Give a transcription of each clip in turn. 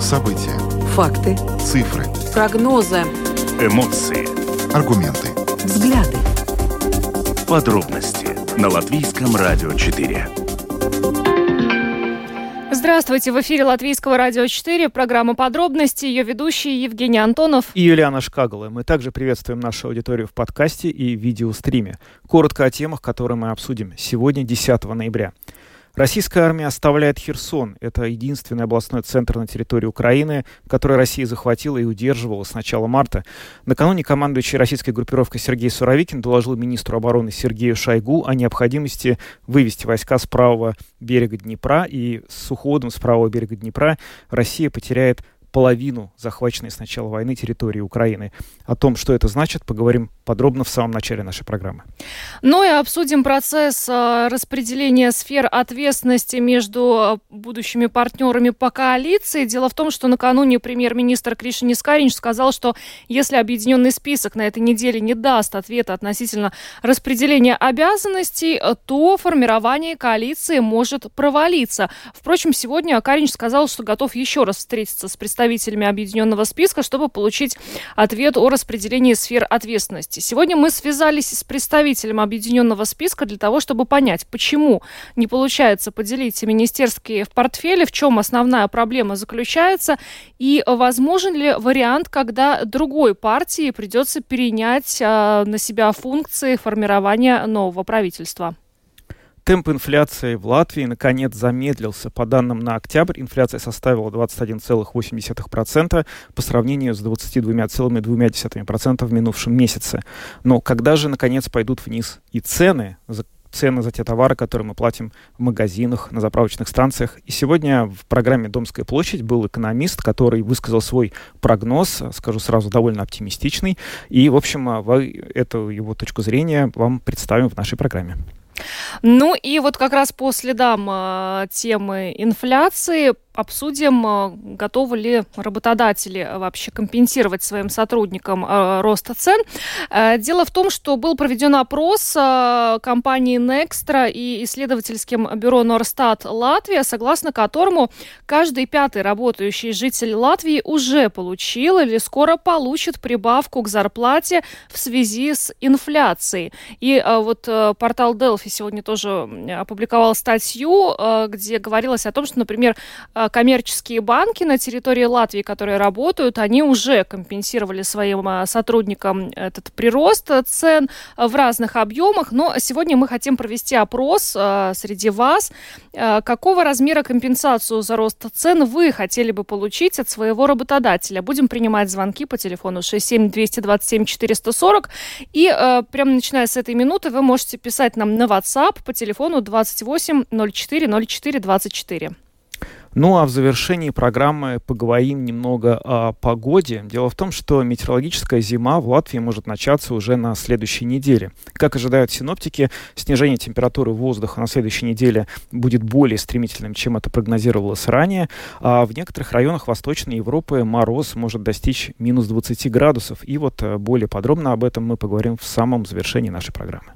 События. Факты. Цифры. Прогнозы. Эмоции. Аргументы. Взгляды. Подробности на Латвийском радио 4. Здравствуйте, в эфире Латвийского радио 4, программа «Подробности», ее ведущий Евгений Антонов и Юлиана Шкагала. Мы также приветствуем нашу аудиторию в подкасте и видеостриме. Коротко о темах, которые мы обсудим сегодня, 10 ноября. Российская армия оставляет Херсон. Это единственный областной центр на территории Украины, который Россия захватила и удерживала с начала марта. Накануне командующий российской группировкой Сергей Суровикин доложил министру обороны Сергею Шойгу о необходимости вывести войска с правого берега Днепра. И с уходом с правого берега Днепра Россия потеряет половину захваченной с начала войны территории Украины. О том, что это значит, поговорим подробно в самом начале нашей программы. Ну и обсудим процесс э, распределения сфер ответственности между э, будущими партнерами по коалиции. Дело в том, что накануне премьер-министр Кришин Искаринч сказал, что если объединенный список на этой неделе не даст ответа относительно распределения обязанностей, э, то формирование коалиции может провалиться. Впрочем, сегодня Каринч сказал, что готов еще раз встретиться с представителями представителями объединенного списка, чтобы получить ответ о распределении сфер ответственности. Сегодня мы связались с представителем объединенного списка для того, чтобы понять, почему не получается поделить министерские в портфели, в чем основная проблема заключается и возможен ли вариант, когда другой партии придется перенять э, на себя функции формирования нового правительства. Темп инфляции в Латвии наконец замедлился. По данным на октябрь, инфляция составила 21,8% по сравнению с 22,2% в минувшем месяце. Но когда же наконец пойдут вниз и цены цены за те товары, которые мы платим в магазинах, на заправочных станциях. И сегодня в программе «Домская площадь» был экономист, который высказал свой прогноз, скажу сразу, довольно оптимистичный. И, в общем, эту его точку зрения вам представим в нашей программе. Ну и вот как раз по следам э, темы инфляции обсудим, э, готовы ли работодатели вообще компенсировать своим сотрудникам э, рост цен. Э, дело в том, что был проведен опрос компании Nextra и исследовательским бюро Норстат Латвия, согласно которому каждый пятый работающий житель Латвии уже получил или скоро получит прибавку к зарплате в связи с инфляцией. И вот портал Delphi сегодня тоже опубликовал статью, где говорилось о том, что, например, коммерческие банки на территории Латвии, которые работают, они уже компенсировали своим а, сотрудникам этот прирост цен в разных объемах. Но сегодня мы хотим провести опрос среди вас. Какого размера компенсацию за рост цен вы хотели бы получить от своего работодателя? Будем принимать звонки по телефону 67 227 440. И прямо начиная с этой минуты вы можете писать нам на WhatsApp по телефону 28 04 04 24. Ну а в завершении программы поговорим немного о погоде. Дело в том, что метеорологическая зима в Латвии может начаться уже на следующей неделе. Как ожидают синоптики, снижение температуры воздуха на следующей неделе будет более стремительным, чем это прогнозировалось ранее. А в некоторых районах Восточной Европы мороз может достичь минус 20 градусов. И вот э, более подробно об этом мы поговорим в самом завершении нашей программы.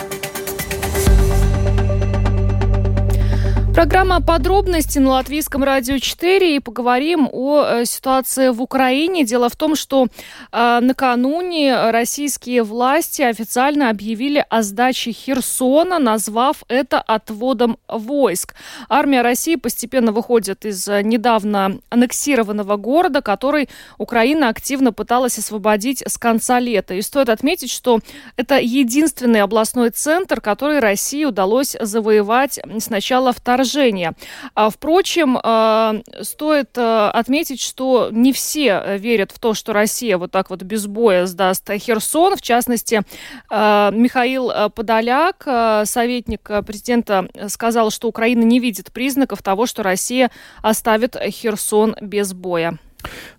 Программа «Подробности» на Латвийском радио 4 и поговорим о э, ситуации в Украине. Дело в том, что э, накануне российские власти официально объявили о сдаче Херсона, назвав это отводом войск. Армия России постепенно выходит из э, недавно аннексированного города, который Украина активно пыталась освободить с конца лета. И стоит отметить, что это единственный областной центр, который России удалось завоевать с начала вторжения. А, впрочем, стоит отметить, что не все верят в то, что Россия вот так вот без боя сдаст Херсон. В частности, Михаил Подоляк, советник президента, сказал, что Украина не видит признаков того, что Россия оставит Херсон без боя.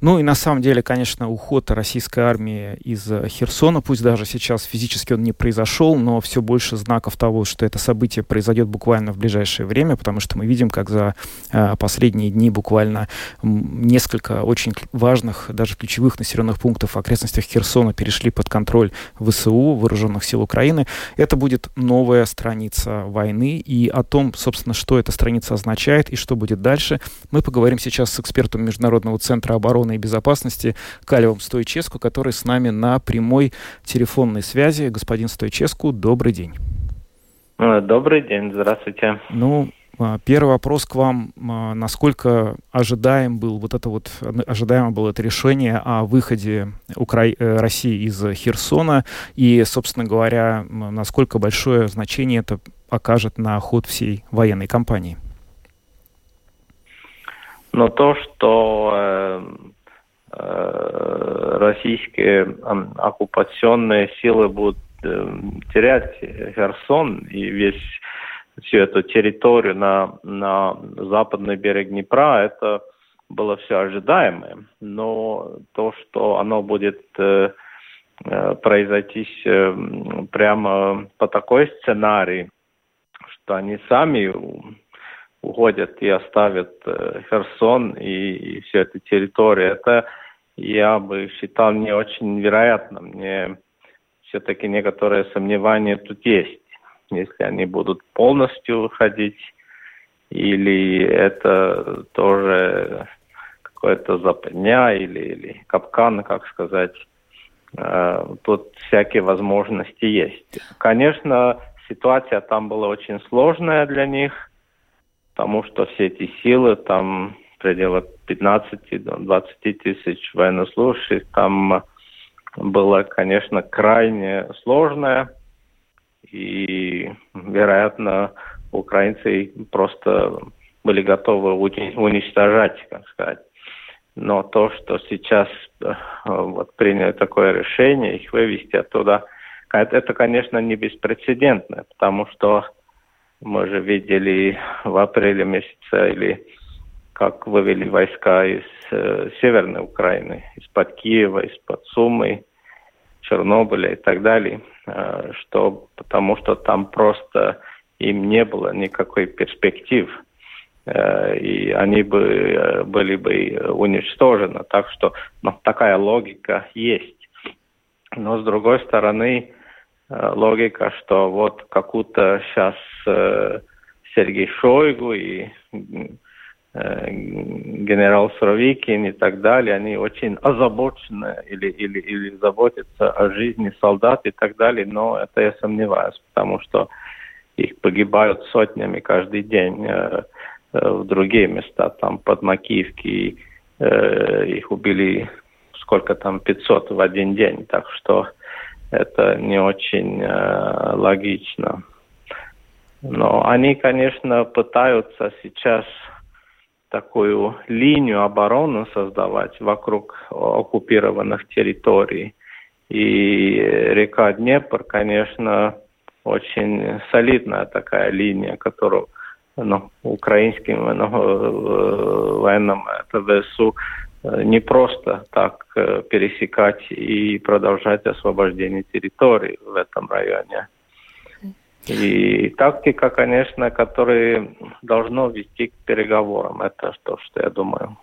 Ну и на самом деле, конечно, уход российской армии из э, Херсона, пусть даже сейчас физически он не произошел, но все больше знаков того, что это событие произойдет буквально в ближайшее время, потому что мы видим, как за э, последние дни буквально несколько очень важных, даже ключевых населенных пунктов в окрестностях Херсона перешли под контроль ВСУ, Вооруженных сил Украины. Это будет новая страница войны, и о том, собственно, что эта страница означает и что будет дальше, мы поговорим сейчас с экспертом Международного центра министра обороны и безопасности Калевым Стойческу, который с нами на прямой телефонной связи. Господин Стойческу, добрый день. Э, добрый день, здравствуйте. Ну, а, Первый вопрос к вам. А, насколько ожидаем был вот это вот, ожидаемо было это решение о выходе Укра... Э, России из Херсона и, собственно говоря, насколько большое значение это окажет на ход всей военной кампании? Но то, что э, э, российские э, оккупационные силы будут э, терять Херсон и весь всю эту территорию на, на западный берег Днепра, это было все ожидаемое. Но то, что оно будет э, э произойти э, прямо по такой сценарии, что они сами уходят и оставят э, Херсон и, и всю эту территорию. Это я бы считал не очень вероятно. Мне все-таки некоторые сомнения тут есть. Если они будут полностью выходить, или это тоже какое-то западня или, или капкан, как сказать. Э, тут всякие возможности есть. Конечно, ситуация там была очень сложная для них – потому что все эти силы, там в пределах 15-20 тысяч военнослужащих, там было, конечно, крайне сложное, и, вероятно, украинцы просто были готовы уничтожать, как сказать. Но то, что сейчас э, вот, приняли такое решение, их вывести оттуда, это, конечно, не беспрецедентно, потому что мы же видели в апреле месяце или как вывели войска из э, Северной Украины, из-под Киева, из-под Сумы, Чернобыля и так далее, э, что, потому что там просто им не было никакой перспектив, э, и они бы э, были бы уничтожены. Так что ну, такая логика есть. Но с другой стороны, логика, что вот какую-то сейчас э, Сергей Шойгу и э, генерал Суровикин и так далее, они очень озабочены или, или, или заботятся о жизни солдат и так далее, но это я сомневаюсь, потому что их погибают сотнями каждый день э, э, в другие места, там под Макиевки, э, их убили сколько там, 500 в один день, так что это не очень э, логично. Но они, конечно, пытаются сейчас такую линию обороны создавать вокруг оккупированных территорий. И река Днепр, конечно, очень солидная такая линия, которую ну, украинским ну, военным это ВСУ Э, не просто так э, пересекать и продолжать освобождение территорий в этом районе. И тактика, конечно, которая должна вести к переговорам. Это то, что я думаю.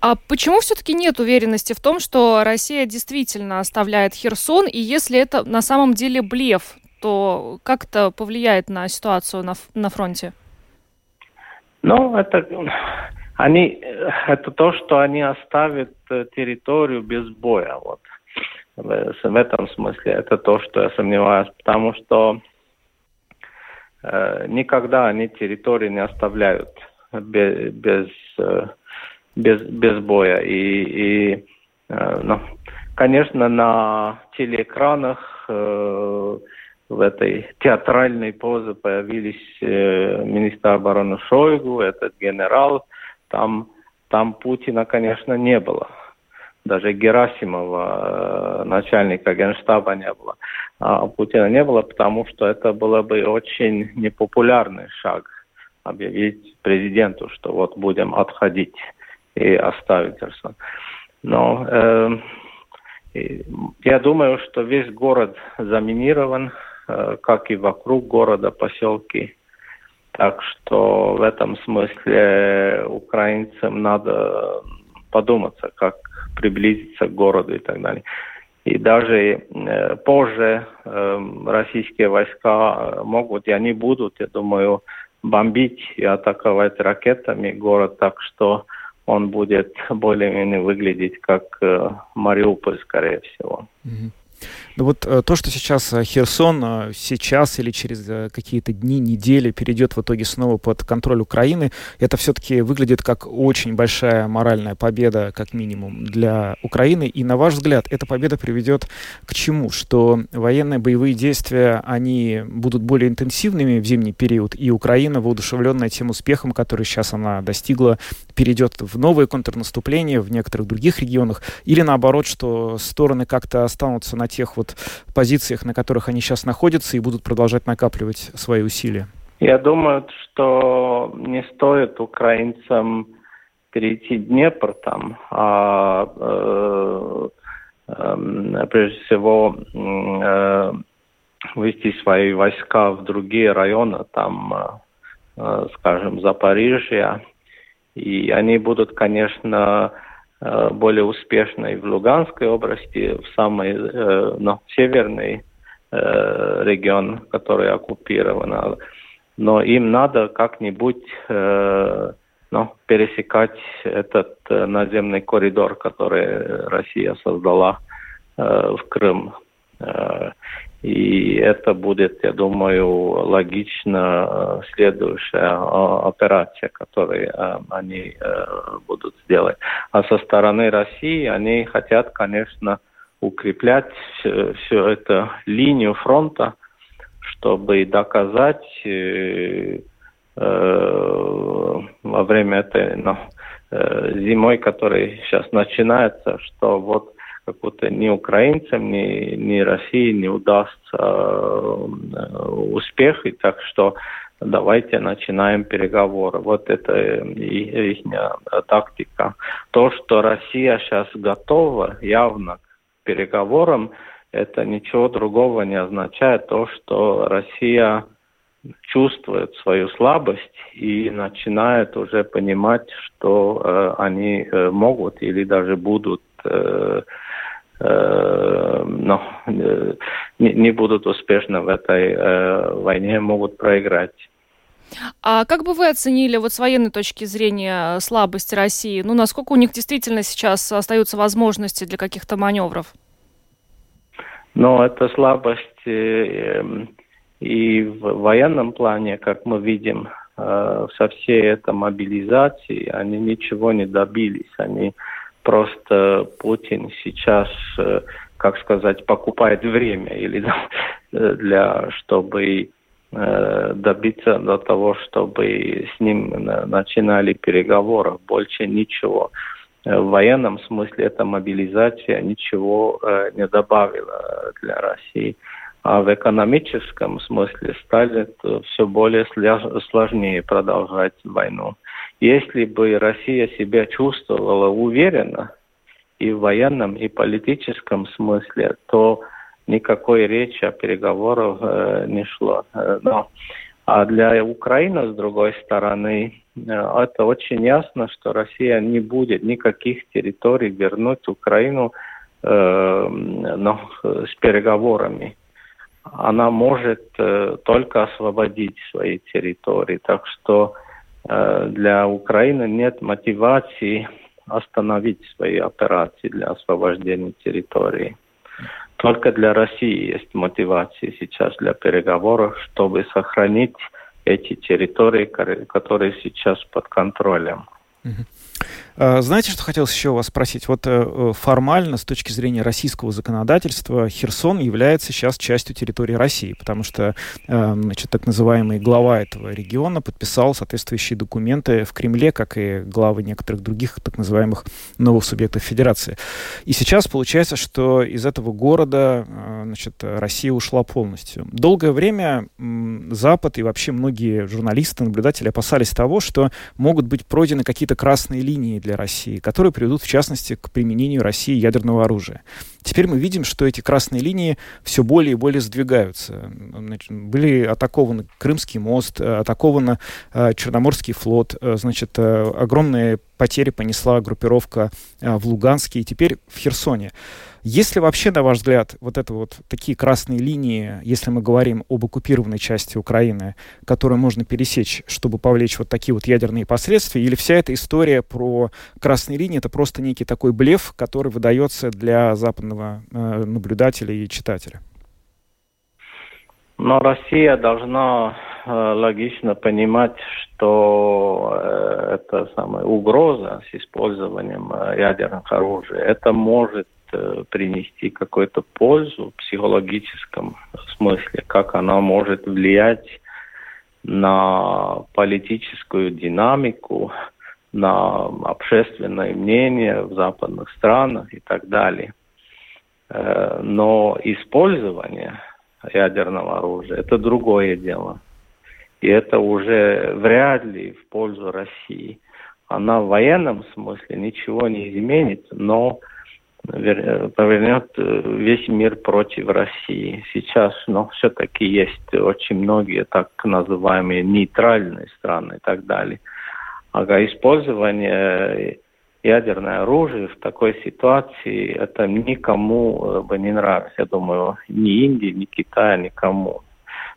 А почему все-таки нет уверенности в том, что Россия действительно оставляет Херсон, и если это на самом деле блеф, то как это повлияет на ситуацию на, на фронте? Ну, это они, э, это то, что они оставят э, территорию без боя. Вот. В, этом смысле это то, что я сомневаюсь, потому что э, никогда они территории не оставляют без, без, э, без, без боя. И, и э, ну, конечно, на телеэкранах э, в этой театральной позе появились э, министр обороны Шойгу, этот генерал. Там, там Путина, конечно, не было. Даже Герасимова, э, начальника генштаба, не было. А Путина не было, потому что это было бы очень непопулярный шаг объявить президенту, что вот будем отходить и оставить Херсон. Но э, я думаю, что весь город заминирован, э, как и вокруг города, поселки. Так что в этом смысле украинцам надо подуматься, как приблизиться к городу и так далее. И даже э, позже э, российские войска могут, и они будут, я думаю, бомбить и атаковать ракетами город, так что он будет более-менее выглядеть как э, Мариуполь, скорее всего. Mm-hmm. Ну вот э, то, что сейчас э, Херсон э, сейчас или через какие-то дни, недели перейдет в итоге снова под контроль Украины, это все-таки выглядит как очень большая моральная победа, как минимум, для Украины. И на ваш взгляд, эта победа приведет к чему? Что военные боевые действия, они будут более интенсивными в зимний период, и Украина, воодушевленная тем успехом, который сейчас она достигла, перейдет в новые контрнаступления в некоторых других регионах, или наоборот, что стороны как-то останутся на тех вот позициях, на которых они сейчас находятся, и будут продолжать накапливать свои усилия? Я думаю, что не стоит украинцам перейти Днепр там, а э, э, прежде всего э, вывести свои войска в другие районы, там, э, скажем, Запорижья. И они будут, конечно, более успешной в Луганской области, в самый э, ну, северный э, регион, который оккупирован. Но им надо как-нибудь ну, пересекать этот наземный коридор, который Россия создала в Крым. И это будет, я думаю, логично э, следующая операция, которую э, они э, будут сделать. А со стороны России они хотят, конечно, укреплять всю, эту линию фронта, чтобы доказать э, во время этой ну, зимой, которая сейчас начинается, что вот как будто ни украинцам, ни, ни России не удастся э, успех, и так что давайте начинаем переговоры. Вот это их тактика. То, что Россия сейчас готова явно к переговорам, это ничего другого не означает. То, что Россия чувствует свою слабость и начинает уже понимать, что э, они э, могут или даже будут э, Э, но э, не будут успешны в этой э, войне, могут проиграть. А как бы вы оценили вот с военной точки зрения слабость России? Ну, насколько у них действительно сейчас остаются возможности для каких-то маневров? Ну, это слабость и в военном плане, как мы видим, со всей этой мобилизации они ничего не добились. Они просто Путин сейчас, э, как сказать, покупает время или для, чтобы э, добиться до того, чтобы с ним начинали переговоры. Больше ничего. Э, в военном смысле эта мобилизация ничего не добавила для России. А в экономическом смысле стали все более сложнее продолжать войну. Если бы Россия себя чувствовала уверенно и в военном, и политическом смысле, то никакой речи о переговорах э, не шло. Э, но, а для Украины, с другой стороны, э, это очень ясно, что Россия не будет никаких территорий вернуть Украину э, но, с переговорами. Она может э, только освободить свои территории. Так что Э, для Украины нет мотивации остановить свои операции для освобождения территории. Только для России есть мотивация сейчас для переговоров, чтобы сохранить эти территории, которые сейчас под контролем. А, знаете, что хотелось еще у вас спросить? Вот э, э, формально, с точки зрения российского законодательства, Херсон является сейчас частью территории России, потому что э, значит, так называемый глава этого региона подписал соответствующие документы в Кремле, как и главы некоторых других так называемых новых субъектов Федерации. И сейчас получается, что из этого города значит, Россия ушла полностью. Долгое время Запад и вообще многие журналисты, наблюдатели опасались того, что могут быть пройдены какие-то красные линии для России, которые приведут, в частности, к применению России ядерного оружия. Теперь мы видим, что эти красные линии все более и более сдвигаются. Значит, были атакованы Крымский мост, атакован э, Черноморский флот, э, значит, э, огромные потери понесла группировка э, в Луганске и теперь в Херсоне. Есть ли вообще, на ваш взгляд, вот это вот такие красные линии, если мы говорим об оккупированной части Украины, которые можно пересечь, чтобы повлечь вот такие вот ядерные последствия, или вся эта история про красные линии это просто некий такой блеф, который выдается для западного э, наблюдателя и читателя? Но Россия должна э, логично понимать, что э, это самая угроза с использованием ядерных оружий. Это может принести какую-то пользу в психологическом смысле, как она может влиять на политическую динамику, на общественное мнение в западных странах и так далее. Э, но использование ядерного оружия – это другое дело. И это уже вряд ли в пользу России. Она в военном смысле ничего не изменит, но повернет э, весь мир против России. Сейчас, но все-таки есть очень многие так называемые нейтральные страны и так далее. А использование ядерное оружие в такой ситуации, это никому э, бы не нравилось. Я думаю, ни Индии, ни Китая, никому.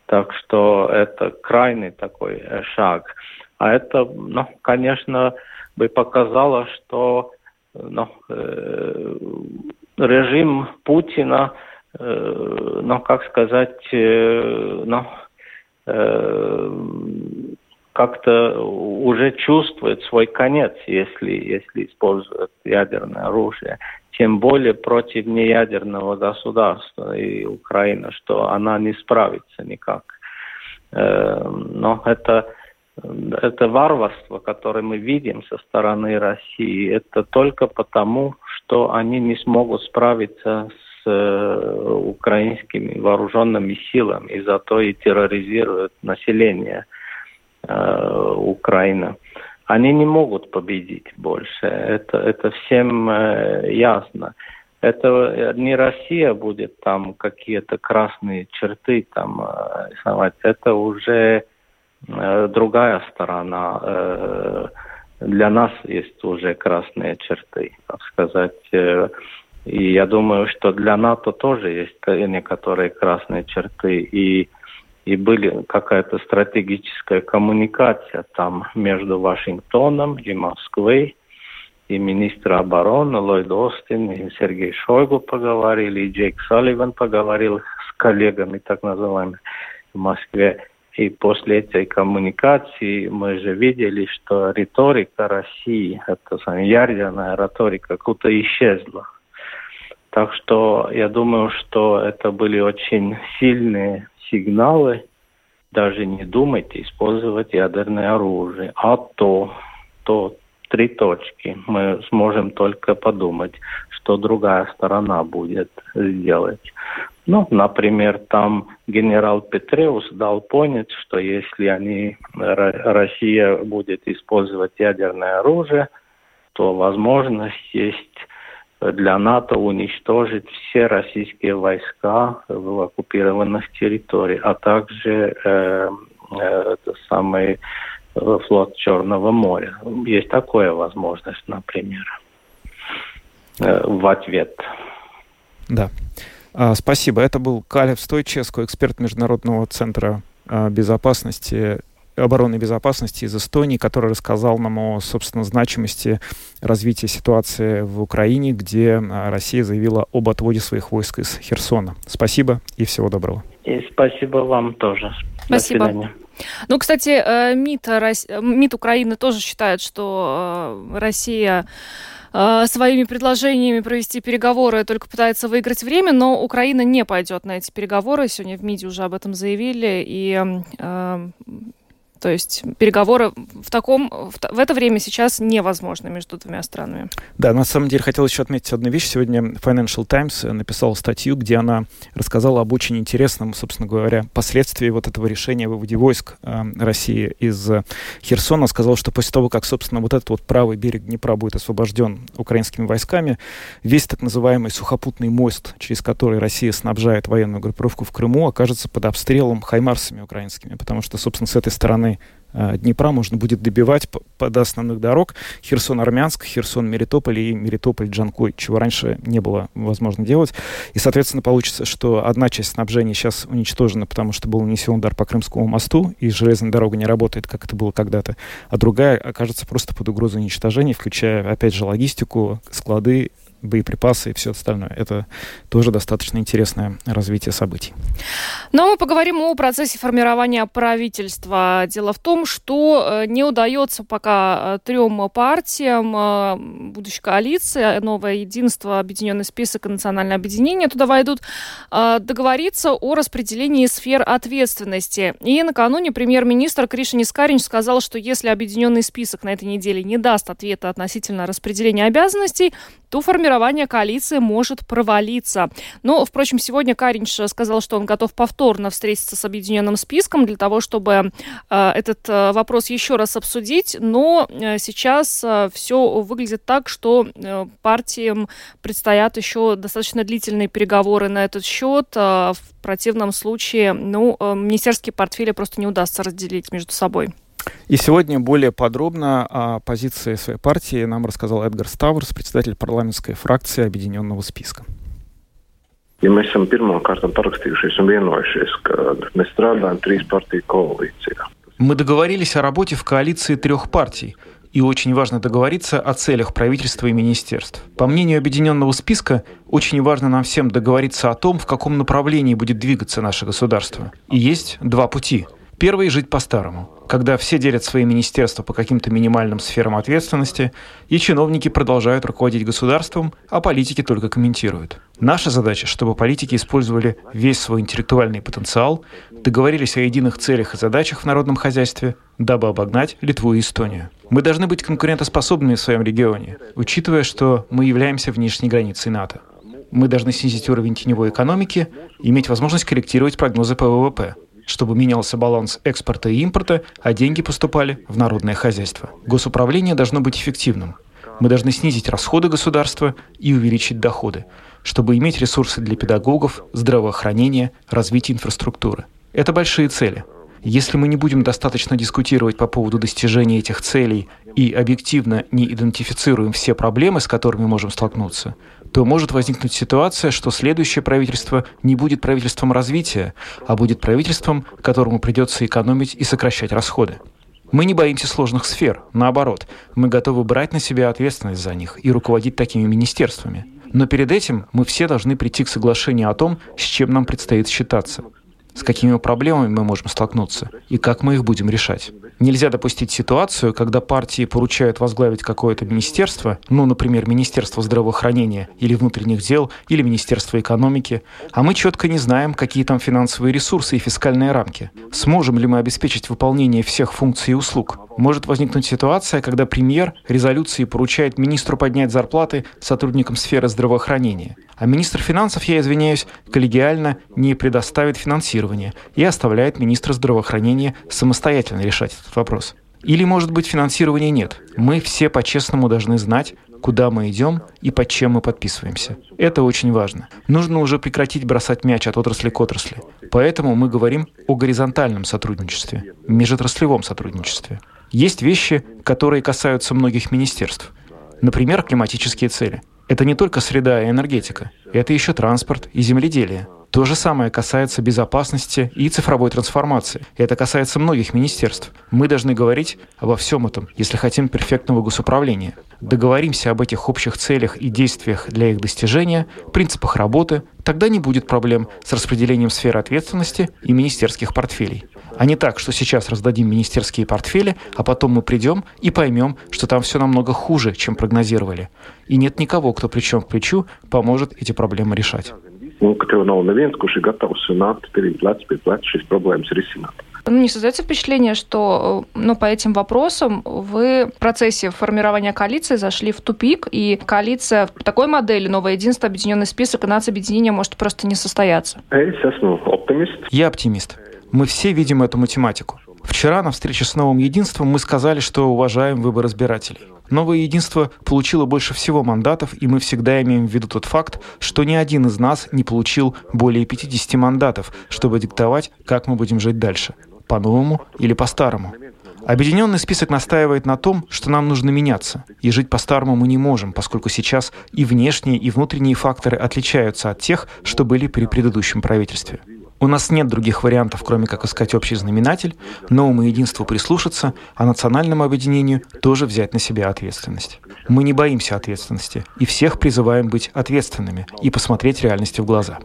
Так что это крайний такой э, шаг. А это, ну, конечно, бы показало, что ну, э, режим Путина, э, ну, как сказать, э, ну, как-то уже чувствует свой конец, если, если использует ядерное оружие. Тем более против неядерного государства и Украины, что она не справится никак. Но это это варварство, которое мы видим со стороны России, это только потому, что они не смогут справиться с э, украинскими вооруженными силами, и зато и терроризируют население э, Украины. Они не могут победить больше, это, это всем э, ясно. Это не Россия будет там какие-то красные черты там э, рисовать, это уже Э, другая сторона. Э, для нас есть уже красные черты, так сказать. Э, и я думаю, что для НАТО тоже есть некоторые красные черты. И, и были какая-то стратегическая коммуникация там между Вашингтоном и Москвой. И министр обороны Ллойд Остин, и Сергей Шойгу поговорили, и Джейк Салливан поговорил с коллегами, так называемыми, в Москве. И после этой коммуникации мы же видели, что риторика России, это ядерная риторика, как-то исчезла. Так что я думаю, что это были очень сильные сигналы. Даже не думайте использовать ядерное оружие. А то, то три точки. Мы сможем только подумать, что другая сторона будет делать. Ну, например, там генерал Петреус дал понять, что если они, Россия будет использовать ядерное оружие, то возможность есть для НАТО уничтожить все российские войска в оккупированных территориях, а также э, э, самый э, флот Черного моря. Есть такая возможность, например, э, в ответ. Да. А, спасибо. Это был Калев Стойческо, эксперт Международного центра а, безопасности обороны и безопасности из Эстонии, который рассказал нам о, собственно, значимости развития ситуации в Украине, где а, Россия заявила об отводе своих войск из Херсона. Спасибо и всего доброго. И спасибо вам тоже. Спасибо. До свидания. Ну, кстати, э, МИД, МИД Украины тоже считает, что Россия своими предложениями провести переговоры только пытается выиграть время, но Украина не пойдет на эти переговоры. Сегодня в МИДе уже об этом заявили, и то есть переговоры в таком в, это время сейчас невозможны между двумя странами. Да, на самом деле хотел еще отметить одну вещь. Сегодня Financial Times написала статью, где она рассказала об очень интересном, собственно говоря, последствии вот этого решения о выводе войск э, России из Херсона. Сказала, что после того, как, собственно, вот этот вот правый берег Днепра будет освобожден украинскими войсками, весь так называемый сухопутный мост, через который Россия снабжает военную группировку в Крыму, окажется под обстрелом хаймарсами украинскими, потому что, собственно, с этой стороны э, Днепра можно будет добивать до основных дорог. Херсон-Армянск, Херсон-Мелитополь и Мелитополь-Джанкой, чего раньше не было возможно делать. И, соответственно, получится, что одна часть снабжения сейчас уничтожена, потому что был нанесен удар по Крымскому мосту, и железная дорога не работает, как это было когда-то, а другая окажется просто под угрозой уничтожения, включая, опять же, логистику, склады боеприпасы и все остальное. Это тоже достаточно интересное развитие событий. Но ну, а мы поговорим о процессе формирования правительства. Дело в том, что э, не удается пока э, трем партиям э, будущей коалиции, новое единство, объединенный список и национальное объединение туда войдут, договориться о распределении сфер ответственности. И накануне премьер-министр Кришин Искаринч сказал, что если объединенный список на этой неделе не даст ответа относительно распределения обязанностей, то формирование коалиции может провалиться. Но, впрочем, сегодня Каринч сказал, что он готов повторно встретиться с объединенным списком для того, чтобы э, этот э, вопрос еще раз обсудить. Но э, сейчас э, все выглядит так, что э, партиям предстоят еще достаточно длительные переговоры на этот счет. Э, в противном случае, ну, э, министерские портфели просто не удастся разделить между собой. И сегодня более подробно о позиции своей партии нам рассказал Эдгар Ставрс, председатель парламентской фракции Объединенного списка. Ja mēs esam pirmām kārtām parakstījušies un vienojušies, ka mēs strādājam trīs partiju koalīcijā. Мы договорились о работе в коалиции трех партий, и очень важно договориться о целях правительства и министерств. По мнению объединенного списка, очень важно нам всем договориться о том, в каком направлении будет двигаться наше государство. И есть два пути. Первый – жить по-старому, когда все делят свои министерства по каким-то минимальным сферам ответственности, и чиновники продолжают руководить государством, а политики только комментируют. Наша задача, чтобы политики использовали весь свой интеллектуальный потенциал, договорились о единых целях и задачах в народном хозяйстве, дабы обогнать Литву и Эстонию. Мы должны быть конкурентоспособными в своем регионе, учитывая, что мы являемся внешней границей НАТО. Мы должны снизить уровень теневой экономики, иметь возможность корректировать прогнозы по ВВП – чтобы менялся баланс экспорта и импорта, а деньги поступали в народное хозяйство. Госуправление должно быть эффективным. Мы должны снизить расходы государства и увеличить доходы, чтобы иметь ресурсы для педагогов, здравоохранения, развития инфраструктуры. Это большие цели. Если мы не будем достаточно дискутировать по поводу достижения этих целей и объективно не идентифицируем все проблемы, с которыми можем столкнуться, то может возникнуть ситуация, что следующее правительство не будет правительством развития, а будет правительством, которому придется экономить и сокращать расходы. Мы не боимся сложных сфер, наоборот, мы готовы брать на себя ответственность за них и руководить такими министерствами. Но перед этим мы все должны прийти к соглашению о том, с чем нам предстоит считаться – с какими проблемами мы можем столкнуться и как мы их будем решать. Нельзя допустить ситуацию, когда партии поручают возглавить какое-то министерство, ну, например, Министерство здравоохранения или внутренних дел, или Министерство экономики, а мы четко не знаем, какие там финансовые ресурсы и фискальные рамки. Сможем ли мы обеспечить выполнение всех функций и услуг? Может возникнуть ситуация, когда премьер резолюции поручает министру поднять зарплаты сотрудникам сферы здравоохранения, а министр финансов, я извиняюсь, коллегиально не предоставит финансирование и оставляет министра здравоохранения самостоятельно решать этот вопрос. Или, может быть, финансирования нет. Мы все по-честному должны знать, куда мы идем и под чем мы подписываемся. Это очень важно. Нужно уже прекратить бросать мяч от отрасли к отрасли. Поэтому мы говорим о горизонтальном сотрудничестве, межотраслевом сотрудничестве. Есть вещи, которые касаются многих министерств. Например, климатические цели – это не только среда и энергетика, это еще транспорт и земледелие. То же самое касается безопасности и цифровой трансформации. Это касается многих министерств. Мы должны говорить обо всем этом, если хотим перфектного госуправления. Договоримся об этих общих целях и действиях для их достижения, принципах работы, тогда не будет проблем с распределением сферы ответственности и министерских портфелей. А не так, что сейчас раздадим министерские портфели, а потом мы придем и поймем, что там все намного хуже, чем прогнозировали. И нет никого, кто плечом к плечу поможет эти проблемы решать. Un ka tev nav neviens, kurš ir gatavs nākt pirmie plec pie pleca šīs problēmas risināt. Ну, не создается впечатление, что ну, по этим вопросам вы в процессе формирования коалиции зашли в тупик, и коалиция в такой модели «Новое единство», объединенный список и нацобъединение может просто не состояться? Esmu optimists. Я оптимист. Мы все видим эту математику. Вчера на встрече с Новым Единством мы сказали, что уважаем выбор избирателей. Новое единство получило больше всего мандатов, и мы всегда имеем в виду тот факт, что ни один из нас не получил более 50 мандатов, чтобы диктовать, как мы будем жить дальше. По-новому или по-старому. Объединенный список настаивает на том, что нам нужно меняться, и жить по-старому мы не можем, поскольку сейчас и внешние, и внутренние факторы отличаются от тех, что были при предыдущем правительстве. У нас нет других вариантов, кроме как искать общий знаменатель, новому единству прислушаться, а национальному объединению тоже взять на себя ответственность. Мы не боимся ответственности и всех призываем быть ответственными и посмотреть реальности в глаза.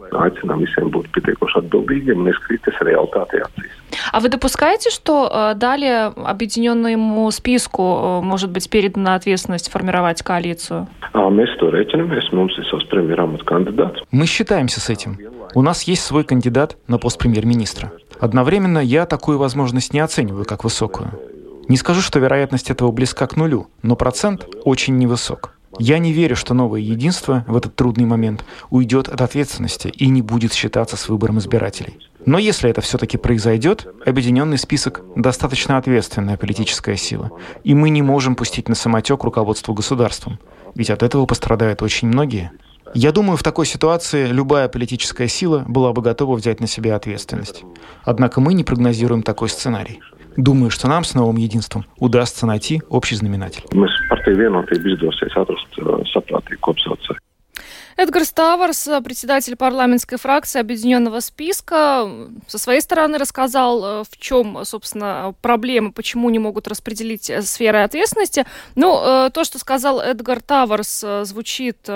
А вы допускаете, что э, далее объединенному списку э, может быть передана ответственность формировать коалицию? Мы считаемся с этим. У нас есть свой кандидат на пост премьер-министра. Одновременно я такую возможность не оцениваю как высокую. Не скажу, что вероятность этого близка к нулю, но процент очень невысок. Я не верю, что новое единство в этот трудный момент уйдет от ответственности и не будет считаться с выбором избирателей. Но если это все-таки произойдет, объединенный список – достаточно ответственная политическая сила, и мы не можем пустить на самотек руководство государством, ведь от этого пострадают очень многие. Я думаю, в такой ситуации любая политическая сила была бы готова взять на себя ответственность. Однако мы не прогнозируем такой сценарий. Думаю, что нам с новым единством удастся найти общий знаменатель. Эдгар Ставарс, председатель парламентской фракции Объединенного списка, со своей стороны рассказал, э, в чем, собственно, проблема, почему не могут распределить э, сферы ответственности. Ну, э, то, что сказал Эдгар Таварс, звучит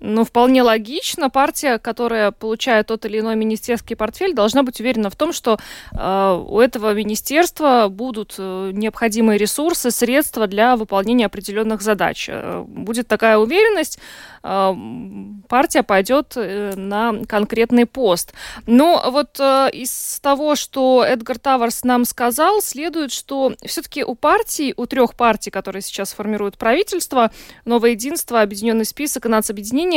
ну, вполне логично. Партия, которая получает тот или иной министерский портфель, должна быть уверена в том, что э, у этого министерства будут э, необходимые ресурсы, средства для выполнения определенных задач. Э, будет такая уверенность, э, партия пойдет э, на конкретный пост. Но вот э, из того, что Эдгар Таварс нам сказал, следует, что все-таки у партий, у трех партий, которые сейчас формируют правительство, Новое единство, Объединенный список и нацобъединение,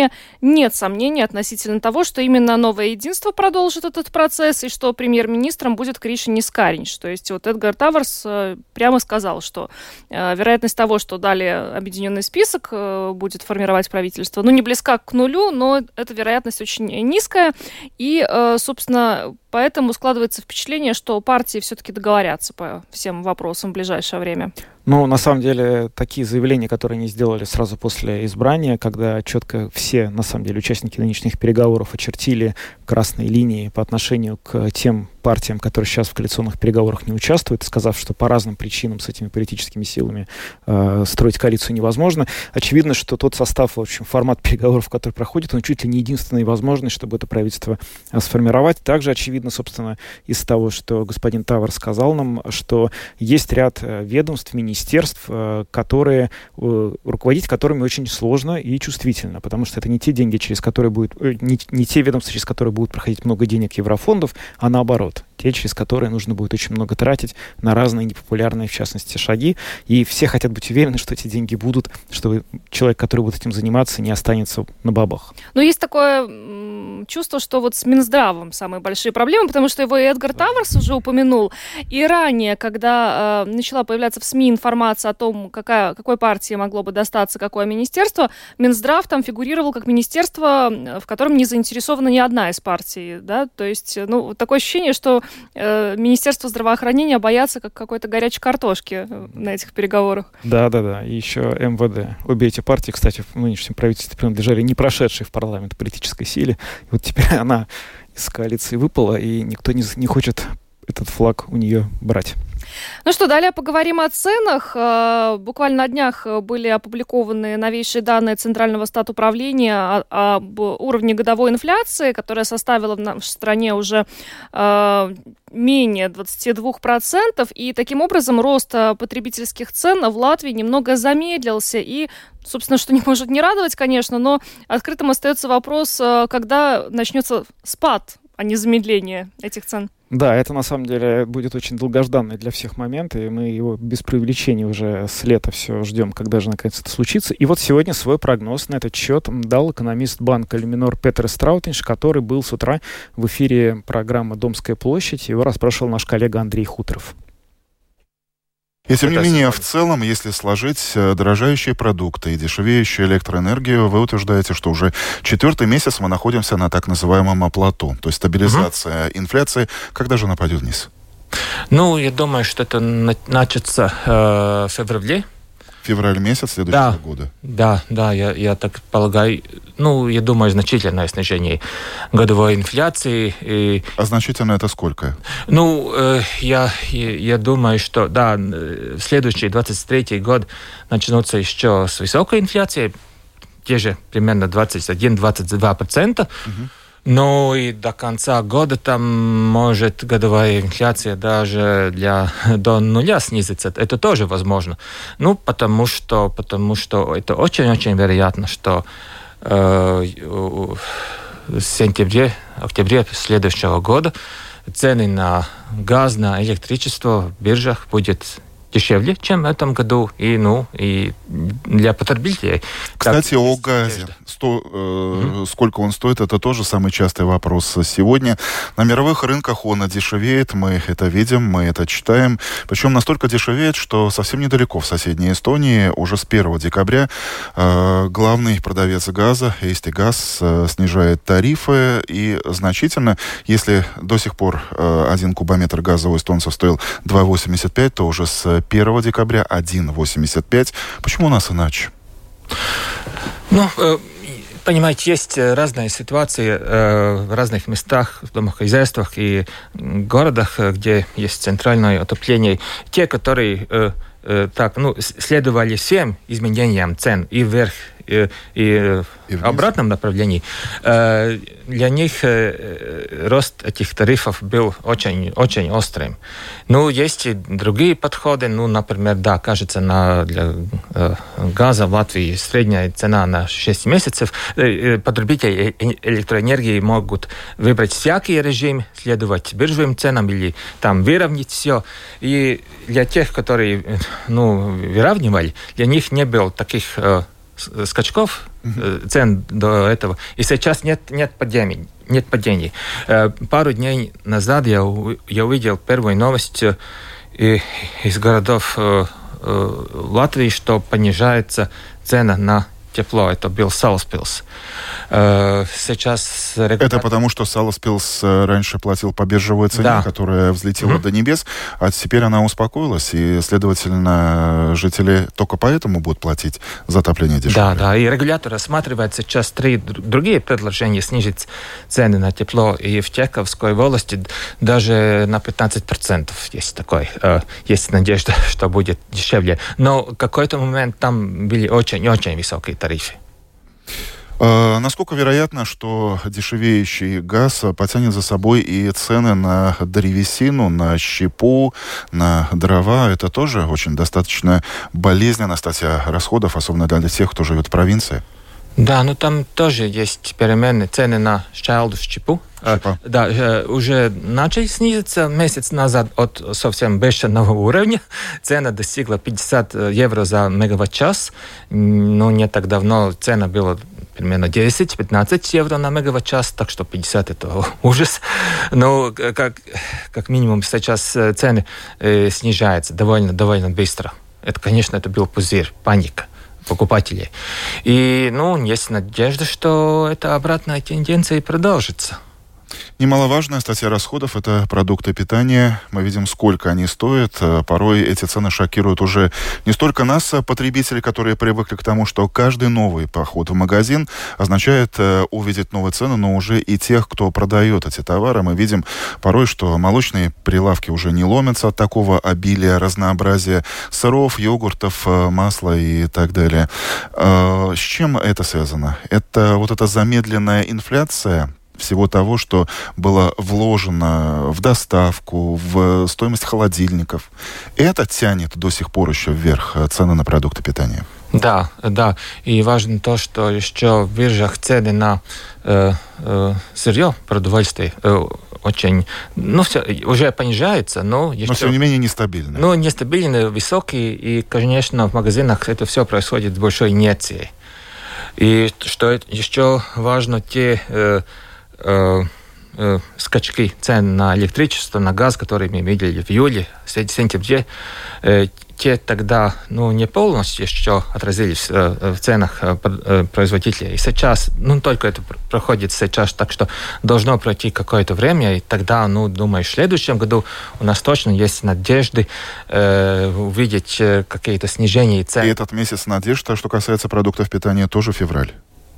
нет сомнений относительно того, что именно Новое единство продолжит этот процесс и что премьер-министром будет Кришин Нискаринч. То есть вот Эдгар Таварс э, прямо сказал, что э, вероятность того, что далее Объединенный список э, будет формировать правительство, ну, не близка к нулю, но эта вероятность очень низкая. И, собственно, поэтому складывается впечатление, что партии все-таки договорятся по всем вопросам в ближайшее время. Ну, на самом деле, такие заявления, которые они сделали сразу после избрания, когда четко все, на самом деле, участники нынешних переговоров очертили красные линии по отношению к тем партиям, которые сейчас в коалиционных переговорах не участвуют, сказав, что по разным причинам с этими политическими силами э, строить коалицию невозможно. Очевидно, что тот состав, в общем, формат переговоров, который проходит, он чуть ли не единственная возможность, чтобы это правительство сформировать. Также очевидно, собственно, из того, что господин Тавр сказал нам, что есть ряд э, ведомств, министерств, э, которые, э, руководить которыми очень сложно и чувствительно, потому что это не те деньги, через которые будет, не, не те ведомства, через которые будут проходить много денег еврофондов, а наоборот, те, через которые нужно будет очень много тратить на разные непопулярные, в частности, шаги. И все хотят быть уверены, что эти деньги будут, чтобы человек, который будет этим заниматься, не останется на бабах. Но есть такое чувство, что вот с Минздравом самые большие проблемы, потому что его и Эдгар Таварс уже упомянул. И ранее, когда э, начала появляться в СМИ информация о том, какая, какой партии могло бы достаться какое министерство, Минздрав там фигурировал как министерство, в котором не заинтересована ни одна из партий. Да? То есть, ну, такое ощущение, что э, Министерство здравоохранения боятся как какой-то горячей картошки э, на этих переговорах. Да, да, да. И еще МВД. Обе эти партии, кстати, в нынешнем правительстве принадлежали не прошедшей в парламент политической силе. И вот теперь она из коалиции выпала, и никто не, не хочет этот флаг у нее брать. Ну что, далее поговорим о ценах. Э, буквально на днях были опубликованы новейшие данные Центрального статуправления об уровне годовой инфляции, которая составила в нашей стране уже э, менее 22%. И таким образом рост потребительских цен в Латвии немного замедлился. И, собственно, что не может не радовать, конечно, но открытым остается вопрос, э, когда начнется спад, а не замедление этих цен. Да, это на самом деле будет очень долгожданный для всех момент, и мы его без преувеличения уже с лета все ждем, когда же наконец это случится. И вот сегодня свой прогноз на этот счет дал экономист банка Люминор Петер Страутинш, который был с утра в эфире программы «Домская площадь». Его расспрашивал наш коллега Андрей Хуторов. И тем не менее, в целом, если сложить э, дорожающие продукты и дешевеющую электроэнергию, вы утверждаете, что уже четвертый месяц мы находимся на так называемом плату, то есть стабилизация угу. инфляции. Когда же она пойдет вниз? Ну, я думаю, что это начнется э, в феврале февраль месяц следующего да, года. Да, да, я, я так полагаю. Ну, я думаю, значительное снижение годовой инфляции. И... А значительно это сколько? Ну, э, я, я, думаю, что да, э, следующий 23 год начнутся еще с высокой инфляцией, те же примерно 21-22%. Угу. Ну и до конца года там может годовая инфляция даже для, до нуля снизиться. Это тоже возможно. Ну, потому что, потому что это очень-очень вероятно, что э, в сентябре, октябре следующего года цены на газ, на электричество в биржах будет дешевле, чем в этом году, и, ну, и для потребителей. Кстати, о газе. Сто, э, mm-hmm. Сколько он стоит, это тоже самый частый вопрос сегодня. На мировых рынках он дешевеет, мы это видим, мы это читаем. Причем настолько дешевеет, что совсем недалеко, в соседней Эстонии, уже с 1 декабря э, главный продавец газа, Эсти Газ, э, снижает тарифы и значительно, если до сих пор э, один кубометр газа у эстонцев стоил 2,85, то уже с 1 декабря 1,85. Почему у нас иначе? Ну, э, понимаете, есть э, разные ситуации э, в разных местах, в домохозяйствах и городах, где есть центральное отопление. Те, которые так, ну, следовали всем изменениям цен и вверх, и, и, и в обратном направлении, э, для них э, рост этих тарифов был очень, очень острым. Ну, есть и другие подходы. Ну, например, да, кажется, на, для э, газа в Латвии средняя цена на 6 месяцев. Потребители электроэнергии могут выбрать всякий режим, следовать биржевым ценам или там выровнять все. И для тех, которые ну, выравнивали, для них не было таких скачков uh цен до этого, и сейчас нет, нет падений. Нет падений. Э, пару дней назад я, я увидел первую новость из городов Латвии, что понижается цена на тепло. Это был Салспилс. Э, сейчас... Регулятор... Это потому, что Салспилс э, раньше платил по биржевой цене, да. которая взлетела mm-hmm. до небес, а теперь она успокоилась, и, следовательно, жители только поэтому будут платить за отопление дешевле. Да, да, и регулятор рассматривает сейчас три другие предложения снизить цены на тепло, и в Чеховской волости даже на 15% есть такой, э, есть надежда, что будет дешевле. Но в какой-то момент там были очень-очень высокие тарифы. А, насколько вероятно, что дешевеющий газ потянет за собой и цены на древесину, на щепу, на дрова? Это тоже очень достаточно болезненная статья расходов, особенно для тех, кто живет в провинции. Да, ну там тоже есть перемены. Цены на щелду, щепу. Щепа. Да, э, уже начали снизиться месяц назад от совсем бешеного уровня. Цена достигла 50 э, евро за мегаватт-час. Но не так давно цена была примерно 10-15 евро на мегаватт-час, так что 50 это ужас. Но как, как минимум сейчас э, цены э, снижаются довольно, довольно быстро. Это, конечно, это был пузырь, паника покупателей. И, ну, есть надежда, что эта обратная тенденция продолжится. Немаловажная статья расходов – это продукты питания. Мы видим, сколько они стоят. Э, порой эти цены шокируют уже не столько нас, э, потребителей, которые привыкли к тому, что каждый новый поход в магазин означает э, увидеть новые цены, но уже и тех, кто продает эти товары. Мы видим порой, что молочные прилавки уже не ломятся от такого обилия, разнообразия сыров, йогуртов, масла и так далее. С чем это связано? Это вот эта замедленная инфляция, всего того, что было вложено в доставку, в стоимость холодильников. Это тянет до сих пор еще вверх э, цены на продукты питания. Да, да. И важно то, что еще в биржах цены на э, э, сырье, продовольствие э, очень, ну, все, уже понижается, но еще... Но, тем не менее, нестабильно. Ну, нестабильно, высокий, и, конечно, в магазинах это все происходит с большой инерцией. И что еще важно, те э, э, э, скачки цен на электричество, на газ, которые мы видели в июле, в сентябре, э, те тогда ну, не полностью еще отразились э, в ценах э, э, производителей. И сейчас, ну, только это проходит сейчас, так что должно пройти какое-то время, и тогда, ну, думаю, в следующем году у нас точно есть надежды э, увидеть э, какие-то снижения цен. И этот месяц надежда, что касается продуктов питания, тоже февраль,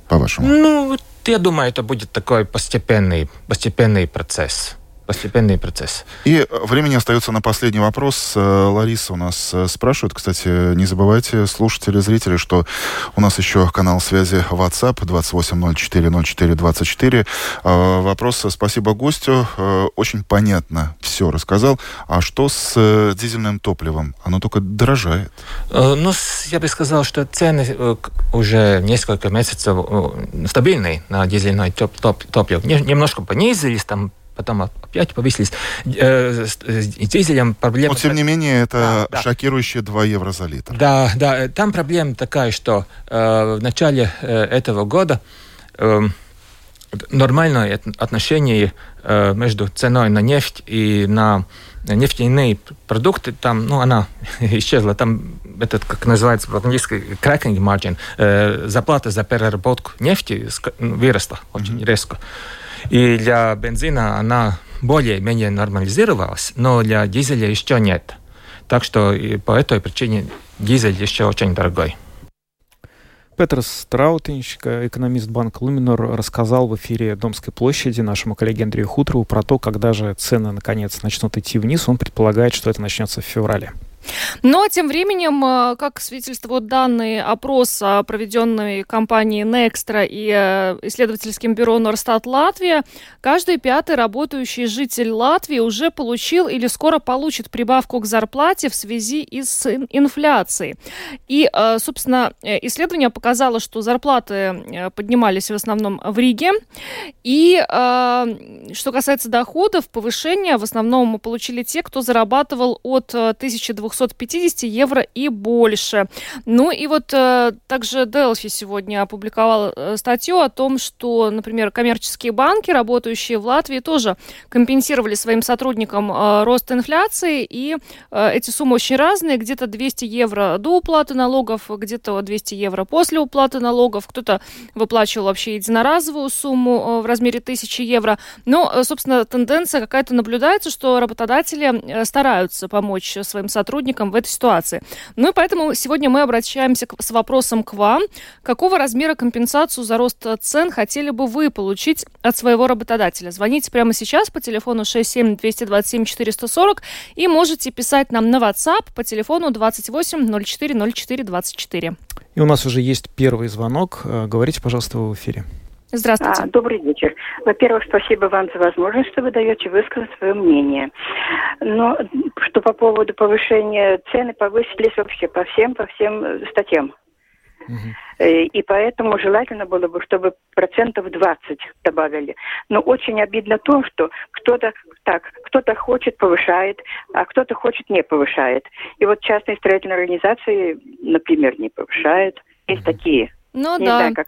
по-вашему? Ну, я думаю, это будет такой постепенный, постепенный процесс постепенный процесс. И времени остается на последний вопрос. Э, Лариса у нас э, спрашивает, кстати, не забывайте, слушатели, зрители, что у нас еще канал связи WhatsApp 28040424. Э, вопрос «Спасибо гостю». Очень понятно все рассказал. А что с дизельным топливом? Оно только дорожает. Ну, я бы сказал, что цены уже несколько месяцев стабильные на дизельное топливо. Немножко понизились, там потом опять повысились. Э, с, дизелем проблема... Но, тем не менее, это да, шокирующие 2 евро за литр. Да, да. Там проблема такая, что э, в начале э, этого года э, нормальное отношение э, между ценой на нефть и на нефтяные продукты, там, ну, она исчезла, там этот, как называется по-английски, cracking margin, э, заплата за переработку нефти выросла очень mm-hmm. резко. И для бензина она более-менее нормализировалась, но для дизеля еще нет. Так что и по этой причине дизель еще очень дорогой. Петр Страутинч, экономист банка Луминор, рассказал в эфире Домской площади нашему коллеге Андрею Хуторову про то, когда же цены наконец начнут идти вниз. Он предполагает, что это начнется в феврале. Но тем временем, э, как свидетельствуют данные опроса, проведенной компанией Nextra и э, исследовательским бюро Норстат Латвия, каждый пятый работающий житель Латвии уже получил или скоро получит прибавку к зарплате в связи с инфляцией. И, э, собственно, исследование показало, что зарплаты поднимались в основном в Риге. И что касается доходов, повышение в основном получили те, кто зарабатывал от 1200 250 евро и больше. Ну и вот э, также Делфи сегодня опубликовал э, статью о том, что, например, коммерческие банки, работающие в Латвии, тоже компенсировали своим сотрудникам э, рост инфляции, и эти суммы очень разные, где-то 200 евро до уплаты налогов, где-то 200 евро после уплаты налогов, кто-то выплачивал вообще единоразовую сумму в размере 1000 евро. Но, собственно, тенденция какая-то наблюдается, что работодатели стараются помочь своим сотрудникам сотрудникам в этой ситуации. Ну и поэтому сегодня мы обращаемся с вопросом к вам. Какого размера компенсацию за рост цен хотели бы вы получить от своего работодателя? Звоните прямо сейчас по телефону 67 227 440 и можете писать нам на WhatsApp по телефону 28 04 04 24. И у нас уже есть первый звонок. Э, говорите, пожалуйста, в эфире. Здравствуйте. А, добрый вечер. Во-первых, спасибо вам за возможность, что вы даете высказать свое мнение. Но что по поводу повышения цены повысились вообще по всем, по всем э, статьям. Угу. И поэтому желательно было бы, чтобы процентов 20 добавили. Но очень обидно то, что кто-то так, кто-то хочет повышает, а кто-то хочет не повышает. И вот частные строительные организации, например, не повышают. Есть угу. такие. Ну не да. Знаю, как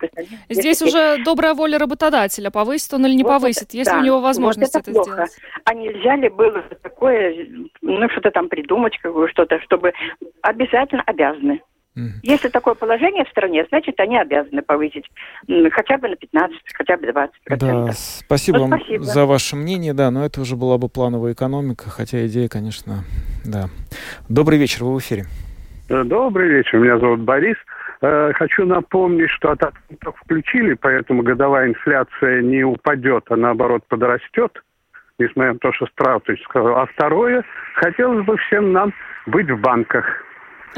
Здесь уже добрая воля работодателя, повысит он или не вот повысит, это, есть да. у него возможность вот это, это плохо. сделать. А нельзя ли было такое, ну что-то там придумать, какое что-то, чтобы обязательно обязаны. Если такое положение в стране, значит, они обязаны повысить хотя бы на 15, хотя бы 20 Да, спасибо ну, вам спасибо. за ваше мнение, да, но это уже была бы плановая экономика, хотя идея, конечно, да. Добрый вечер, вы в эфире. Э, добрый вечер, меня зовут Борис. Э, хочу напомнить, что отопление включили, поэтому годовая инфляция не упадет, а наоборот подрастет, несмотря на то, что Стратович сказал. А второе, хотелось бы всем нам быть в банках.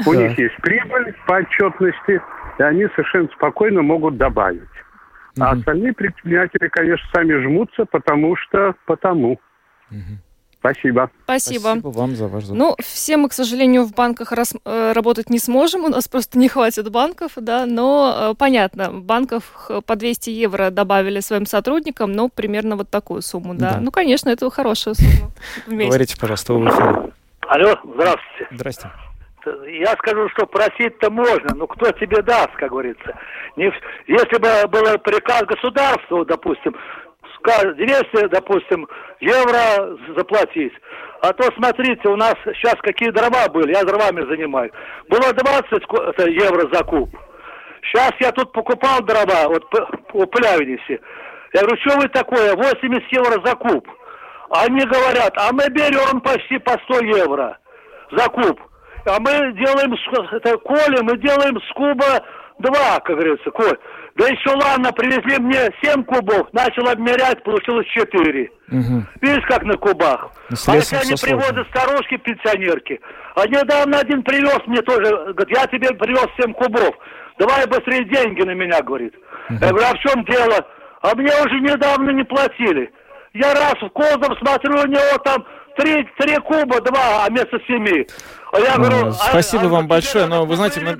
У да. них есть прибыль по отчетности, и они совершенно спокойно могут добавить. Угу. А остальные предприниматели, конечно, сами жмутся, потому что потому. Угу. Спасибо. Спасибо. Спасибо вам за ваш звонок. Ну, все мы, к сожалению, в банках рас, э, работать не сможем, у нас просто не хватит банков, да, но э, понятно, банков по 200 евро добавили своим сотрудникам, ну, примерно вот такую сумму, да. да. Ну, конечно, это хорошая сумма. Говорите, пожалуйста, вы в эфире. Алло, здравствуйте. Здрасте я скажу, что просить-то можно, но кто тебе даст, как говорится. Не, если бы был приказ государства, допустим, 200, допустим, евро заплатить. А то, смотрите, у нас сейчас какие дрова были, я дровами занимаюсь. Было 20 евро за куб. Сейчас я тут покупал дрова, вот у Плявниси. Я говорю, что вы такое, 80 евро за куб. Они говорят, а мы берем почти по 100 евро за куб. А мы делаем, это Коля, мы делаем с куба два, как говорится, Коль. Да еще ладно, привезли мне семь кубов, начал обмерять, получилось четыре. Угу. Видишь, как на кубах. А если они привозят старушки, пенсионерки. А недавно один привез мне тоже, говорит, я тебе привез семь кубов. Давай быстрее деньги на меня, говорит. Угу. Я говорю, а в чем дело? А мне уже недавно не платили. Я раз в кузов смотрю, у него там три, три куба, два, а вместо семи. А я говорю, а, Спасибо а, вам а, большое, но вы знаете, мы,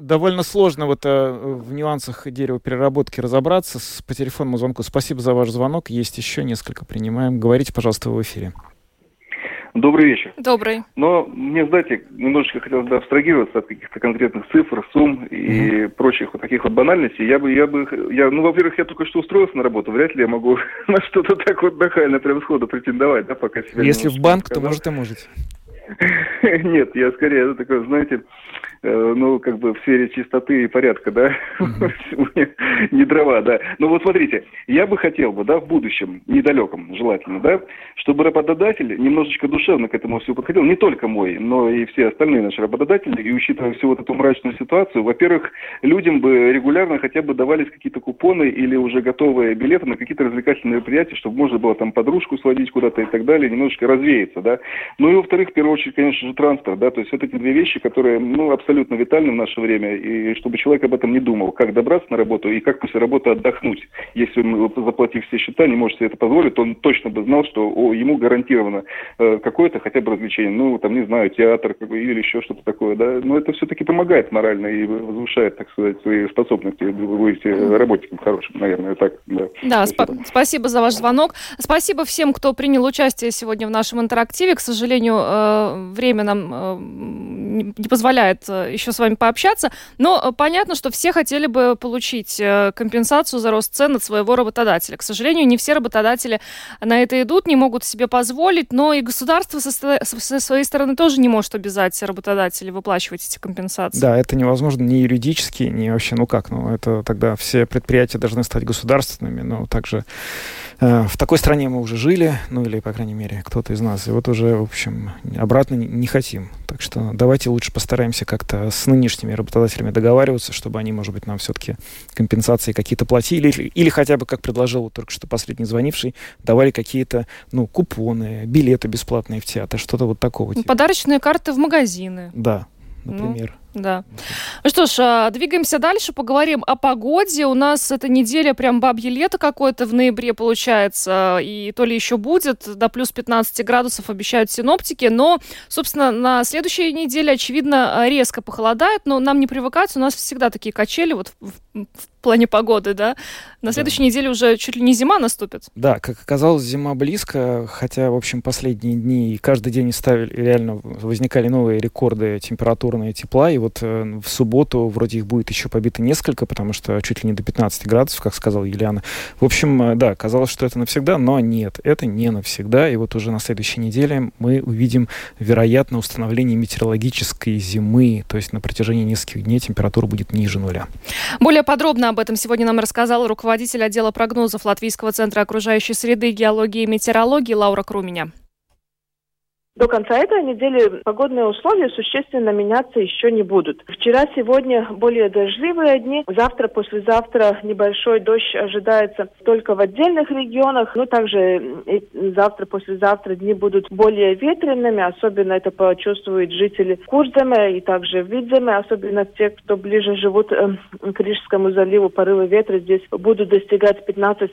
довольно сложно вот а, в нюансах деревопереработки разобраться с, по телефонному звонку. Спасибо за ваш звонок. Есть еще несколько, принимаем. Говорите, пожалуйста, в эфире. Добрый вечер. Добрый. Но мне, знаете, немножечко хотелось бы абстрагироваться от каких-то конкретных цифр, сумм и mm-hmm. прочих вот таких вот банальностей. Я бы, я бы, я, ну, во-первых, я только что устроился на работу, вряд ли я могу на что-то так вот нахально прям сходу претендовать, да, пока себя Если в банк, то, может, и можете. Нет, я скорее ну, такой, знаете, ну, как бы в сфере чистоты и порядка, да, не дрова, да. Ну вот смотрите, я бы хотел бы, да, в будущем, недалеком, желательно, да, чтобы работодатель немножечко душевно к этому всему подходил, не только мой, но и все остальные наши работодатели, и учитывая всю вот эту мрачную ситуацию, во-первых, людям бы регулярно хотя бы давались какие-то купоны или уже готовые билеты на какие-то развлекательные мероприятия, чтобы можно было там подружку сводить куда-то и так далее, немножечко развеяться, да. Ну и во-вторых, в первую очередь, конечно же, транспорт, да, то есть вот эти две вещи, которые, ну, абсолютно витальны в наше время, и чтобы человек об этом не думал, как добраться на работу и как после работы отдохнуть. Если он, заплатив все счета, не может себе это позволить, то он точно бы знал, что о, ему гарантировано э, какое-то хотя бы развлечение, ну, там, не знаю, театр или еще что-то такое, да, но это все-таки помогает морально и возвышает, так сказать, свои способности, вы будете работником хорошим, наверное, так, да. Да, спасибо. Сп- спасибо за ваш звонок. Спасибо всем, кто принял участие сегодня в нашем интерактиве. К сожалению, э, время нам э, не позволяет э, еще с вами пообщаться, но э, понятно, что все хотели бы получить компенсацию за рост цен от своего работодателя. К сожалению, не все работодатели на это идут, не могут себе позволить, но и государство со, со своей стороны тоже не может обязать работодателей выплачивать эти компенсации. Да, это невозможно ни юридически, ни вообще, ну как, ну это тогда все предприятия должны стать государственными, но также Э, в такой стране мы уже жили, ну или, по крайней мере, кто-то из нас. И вот уже, в общем, обратно не хотим. Так что давайте лучше постараемся как-то с нынешними работодателями договариваться, чтобы они, может быть, нам все-таки компенсации какие-то платили. Или, или хотя бы, как предложил только что последний звонивший, давали какие-то, ну, купоны, билеты бесплатные в театр, что-то вот такого. Типа. Подарочные карты в магазины. Да, например. Ну, да. Ну что ж, а, двигаемся дальше, поговорим о погоде. У нас эта неделя прям бабье лето какое-то в ноябре получается, и то ли еще будет, до плюс 15 градусов обещают синоптики, но, собственно, на следующей неделе, очевидно, резко похолодает, но нам не привыкать, у нас всегда такие качели, вот в, в плане погоды, да? На следующей да. неделе уже чуть ли не зима наступит. Да, как оказалось, зима близко, хотя, в общем, последние дни каждый день ставили, реально возникали новые рекорды температурные тепла, и вот э, в субботу вроде их будет еще побито несколько, потому что чуть ли не до 15 градусов, как сказала Юлиана. В общем, э, да, казалось, что это навсегда, но нет, это не навсегда, и вот уже на следующей неделе мы увидим, вероятно, установление метеорологической зимы, то есть на протяжении нескольких дней температура будет ниже нуля. Более подробно об этом сегодня нам рассказал руководитель отдела прогнозов Латвийского центра окружающей среды, геологии и метеорологии Лаура Круменя. До конца этой недели погодные условия существенно меняться еще не будут. Вчера, сегодня более дождливые дни. Завтра, послезавтра небольшой дождь ожидается только в отдельных регионах. Но также завтра, послезавтра дни будут более ветреными. Особенно это почувствуют жители Курземе и также Видземе. Особенно те, кто ближе живут э, к Рижскому заливу. Порывы ветра здесь будут достигать 15-18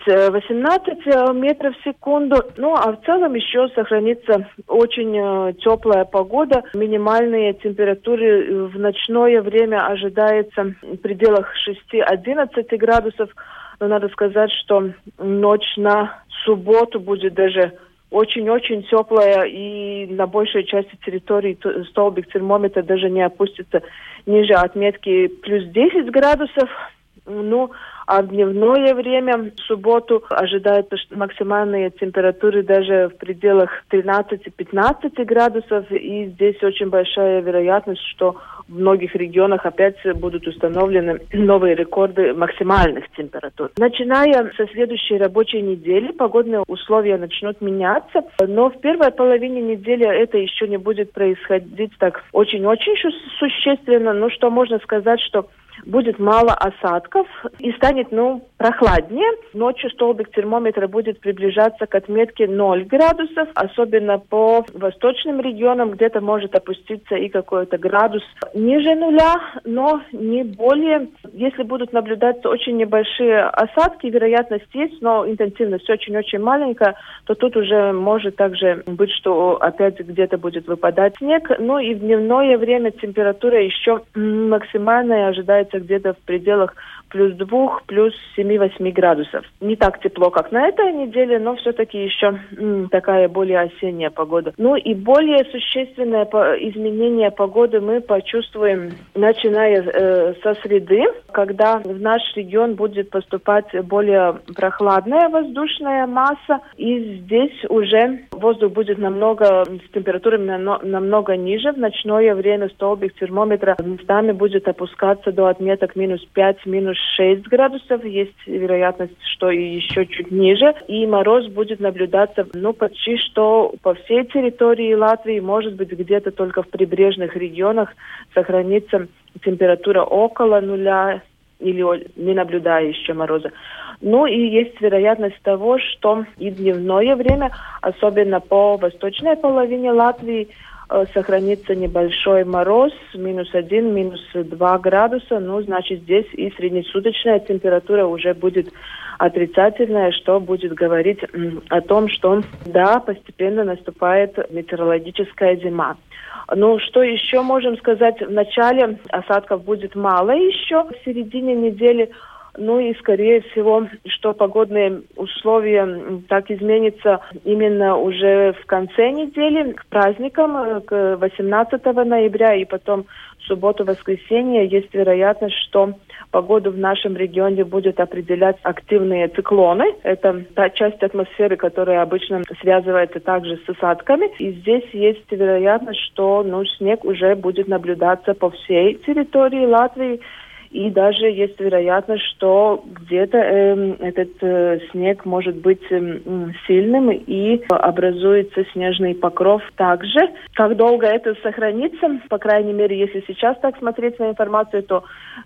э, метров в секунду. Ну а в целом еще сохранится очень Э, теплая погода. Минимальные температуры в ночное время ожидается в пределах 6-11 градусов. Но надо сказать, что ночь на субботу будет даже очень-очень теплая, и на большей части территории столбик термометра даже не опустится ниже отметки плюс 10 градусов. Ну, а дневное время, в субботу, ожидается что максимальные температуры даже в пределах 13-15 градусов. И здесь очень большая вероятность, что в многих регионах опять будут установлены новые рекорды максимальных температур. Начиная со следующей рабочей недели погодные условия начнут меняться, но в первой половине недели это еще не будет происходить так очень-очень существенно. Ну, что можно сказать, что будет мало осадков и станет, ну, прохладнее. Ночью столбик термометра будет приближаться к отметке 0 градусов, особенно по восточным регионам где-то может опуститься и какой-то градус ниже нуля, но не более. Если будут наблюдаться очень небольшие осадки, вероятность есть, но интенсивность очень-очень маленькая, то тут уже может также быть, что опять где-то будет выпадать снег. Ну и в дневное время температура еще максимальная ожидается где-то в пределах плюс 2, плюс 7-8 градусов. Не так тепло, как на этой неделе, но все-таки еще м, такая более осенняя погода. Ну и более существенное изменение погоды мы почувствуем, начиная э, со среды, когда в наш регион будет поступать более прохладная воздушная масса, и здесь уже воздух будет намного, с температурами намного ниже. В ночное время столбик термометра местами будет опускаться до отметок минус 5, минус 6 градусов. Есть вероятность, что и еще чуть ниже. И мороз будет наблюдаться, ну, почти что по всей территории Латвии, может быть, где-то только в прибрежных регионах сохранится температура около нуля или не наблюдая еще мороза. Ну и есть вероятность того, что и дневное время, особенно по восточной половине Латвии, сохранится небольшой мороз, минус один, минус два градуса, ну, значит, здесь и среднесуточная температура уже будет отрицательная, что будет говорить о том, что, да, постепенно наступает метеорологическая зима. Ну, что еще можем сказать? В начале осадков будет мало еще, в середине недели ну и, скорее всего, что погодные условия так изменятся именно уже в конце недели, к праздникам, э, к 18 ноября и потом субботу-воскресенье есть вероятность, что погоду в нашем регионе будет определять активные циклоны. Это та часть атмосферы, которая обычно связывается также с осадками. И здесь есть вероятность, что ну, снег уже будет наблюдаться по всей территории Латвии и даже есть вероятность, что где-то э, этот э, снег может быть э, сильным и образуется снежный покров также. Как долго это сохранится, по крайней мере, если сейчас так смотреть на информацию, то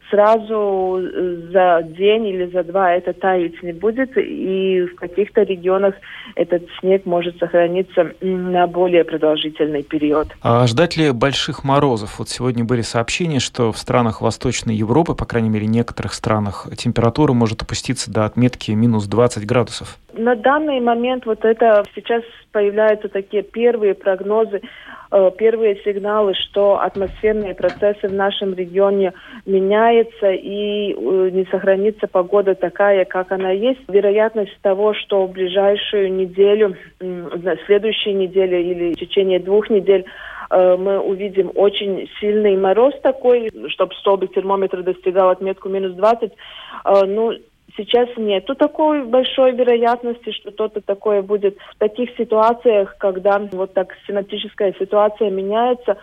сразу э, за день или за два это таять не будет, и в каких-то регионах этот снег может сохраниться на более продолжительный период. А ждать ли больших морозов? Вот сегодня были сообщения, что в странах Восточной Европы по крайней мере, некоторых странах температура может опуститься до отметки минус 20 градусов? На данный момент вот это сейчас появляются такие первые прогнозы, э, первые сигналы, что атмосферные процессы в нашем регионе меняются и э, не сохранится погода такая, как она есть. Вероятность того, что в ближайшую неделю, следующей неделе или в течение двух недель мы увидим очень сильный мороз такой, чтобы столбик термометра достигал отметку минус 20. Ну, Сейчас нету такой большой вероятности, что что-то такое будет. В таких ситуациях, когда вот так синаптическая ситуация меняется, э,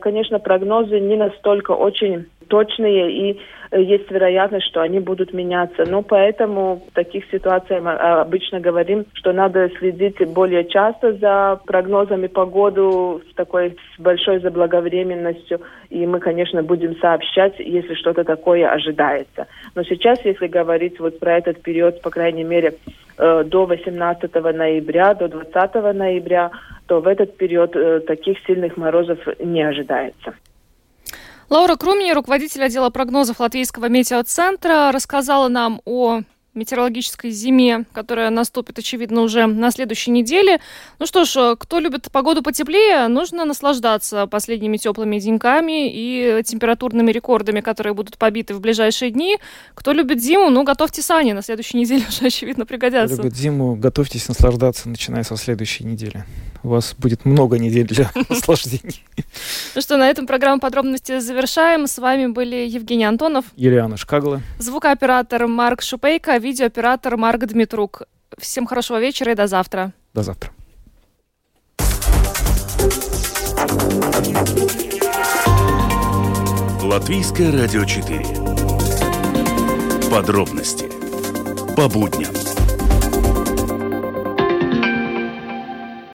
конечно, прогнозы не настолько очень точные и э, есть вероятность, что они будут меняться. Но поэтому в таких ситуациях мы а, обычно говорим, что надо следить более часто за прогнозами погоды с такой с большой заблаговременностью. И мы, конечно, будем сообщать, если что-то такое ожидается. Но сейчас, если говорить вот про этот период, по крайней мере, э, до 18 ноября, до 20 ноября, то в этот период э, таких сильных морозов не ожидается. Лаура Крумини, руководитель отдела прогнозов Латвийского метеоцентра, рассказала нам о метеорологической зиме, которая наступит, очевидно, уже на следующей неделе. Ну что ж, кто любит погоду потеплее, нужно наслаждаться последними теплыми деньками и температурными рекордами, которые будут побиты в ближайшие дни. Кто любит зиму, ну, готовьте сани, на следующей неделе уже, очевидно, пригодятся. Кто любит зиму, готовьтесь наслаждаться, начиная со следующей недели. У вас будет много недель для наслаждений. Ну что, на этом программу подробности завершаем. С вами были Евгений Антонов, Юлиана Шкагла, звукооператор Марк Шупейко, видеооператор Марк Дмитрук. Всем хорошего вечера и до завтра. До завтра. Латвийское радио 4. Подробности по будням.